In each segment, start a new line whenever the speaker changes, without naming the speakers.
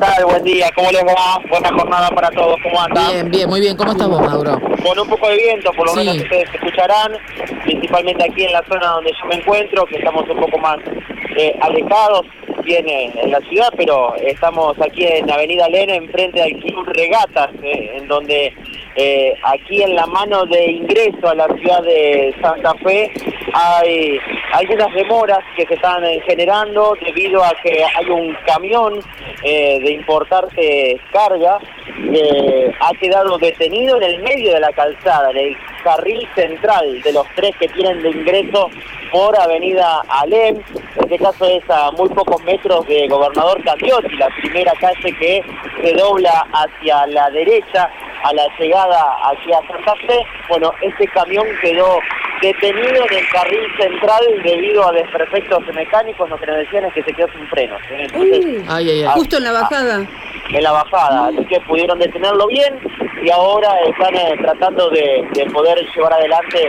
tal? Buen día, ¿cómo les va? Buena jornada para todos, ¿cómo andan?
Bien, bien, muy bien. ¿Cómo estás vos, Mauro?
Con un poco de viento, por lo
Sí.
menos ustedes escucharán, principalmente aquí en la zona donde yo me encuentro, que estamos un poco más eh, alejados, bien en, en la ciudad, pero estamos aquí en Avenida Lena, enfrente del Club Regatas, eh, en donde eh, aquí en la mano de ingreso a la ciudad de Santa Fe hay algunas demoras que se están eh, generando debido a que hay un camión eh, de importarse carga que ha quedado detenido en el medio de la calzada, en el carril central de los tres que tienen de ingreso por Avenida Alem. En este caso es a muy pocos metros de Gobernador Candiotti, la primera calle que se dobla hacia la derecha a la llegada aquí a Santa Fe. Bueno, este camión quedó detenido en el carril central debido a desperfectos mecánicos, lo que nos decían es que se quedó sin frenos. ¿eh? Entonces,
Ay, ay, ay.
Ah,
justo en la bajada.
en la bajada, así que pudieron detenerlo bien y ahora están eh, tratando de, de poder llevar adelante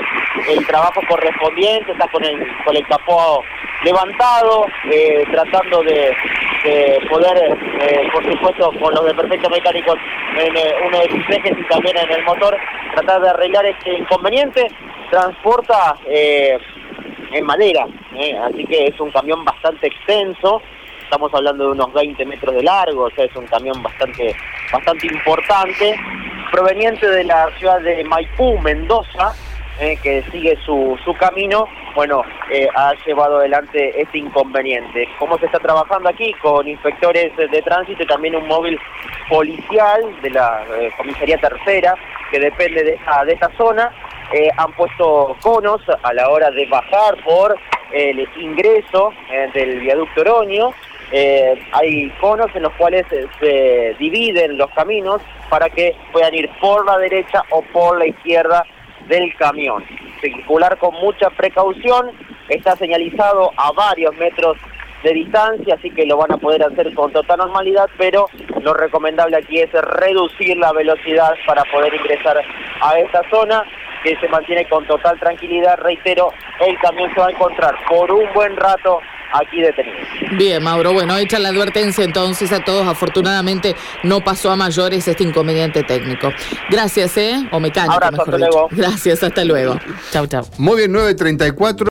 el trabajo correspondiente, está con el, con el capó levantado, eh, tratando de, de poder, eh, por supuesto, con los desperfectos mecánicos en uno de sus ejes y también en el motor, tratar de arreglar este inconveniente, transporta en madera, así que es un camión bastante extenso, estamos hablando de unos 20 metros de largo, o sea, es un camión bastante, bastante importante, proveniente de la ciudad de Maipú, Mendoza, eh, que sigue su, su camino, bueno, eh, ha llevado adelante este inconveniente. ¿Cómo se está trabajando aquí? Con inspectores de tránsito y también un móvil policial de la eh, comisaría tercera, que depende de esta, de esta zona. Han puesto conos a la hora de bajar por el ingreso del viaducto Oroño. Eh, hay conos en los cuales eh, se dividen los caminos para que puedan ir por la derecha o por la izquierda del camión. Circular con mucha precaución, está señalizado a varios metros de distancia, así que lo van a poder hacer con total normalidad, pero lo recomendable aquí es reducir la velocidad para poder ingresar a esta zona que se mantiene con total tranquilidad. Reitero, el camión se va a encontrar por un buen rato aquí detenido.
Bien, Mauro. Bueno, hecha la advertencia entonces a todos. Afortunadamente no pasó a mayores este inconveniente técnico. Gracias, ¿eh? O mecánico,
Abrazo,
mejor
hasta
dicho.
luego.
Gracias, hasta luego. Chau, chau.
Muy bien, 9.34.